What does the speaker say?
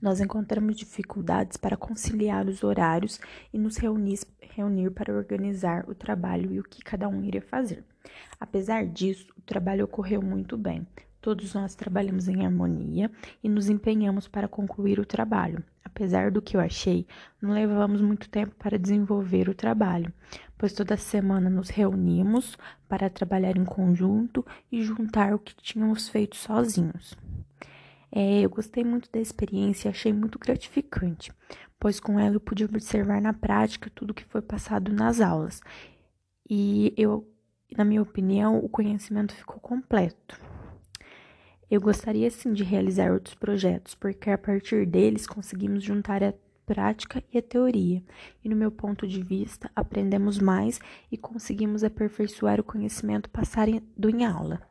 nós encontramos dificuldades para conciliar os horários e nos reunir, reunir para organizar o trabalho e o que cada um iria fazer. Apesar disso, o trabalho ocorreu muito bem. Todos nós trabalhamos em harmonia e nos empenhamos para concluir o trabalho. Apesar do que eu achei, não levamos muito tempo para desenvolver o trabalho, pois toda semana nos reunimos para trabalhar em conjunto e juntar o que tínhamos feito sozinhos. É, eu gostei muito da experiência e achei muito gratificante, pois com ela eu pude observar na prática tudo que foi passado nas aulas. E eu, na minha opinião, o conhecimento ficou completo. Eu gostaria sim de realizar outros projetos, porque a partir deles conseguimos juntar a prática e a teoria, e no meu ponto de vista, aprendemos mais e conseguimos aperfeiçoar o conhecimento passado em aula.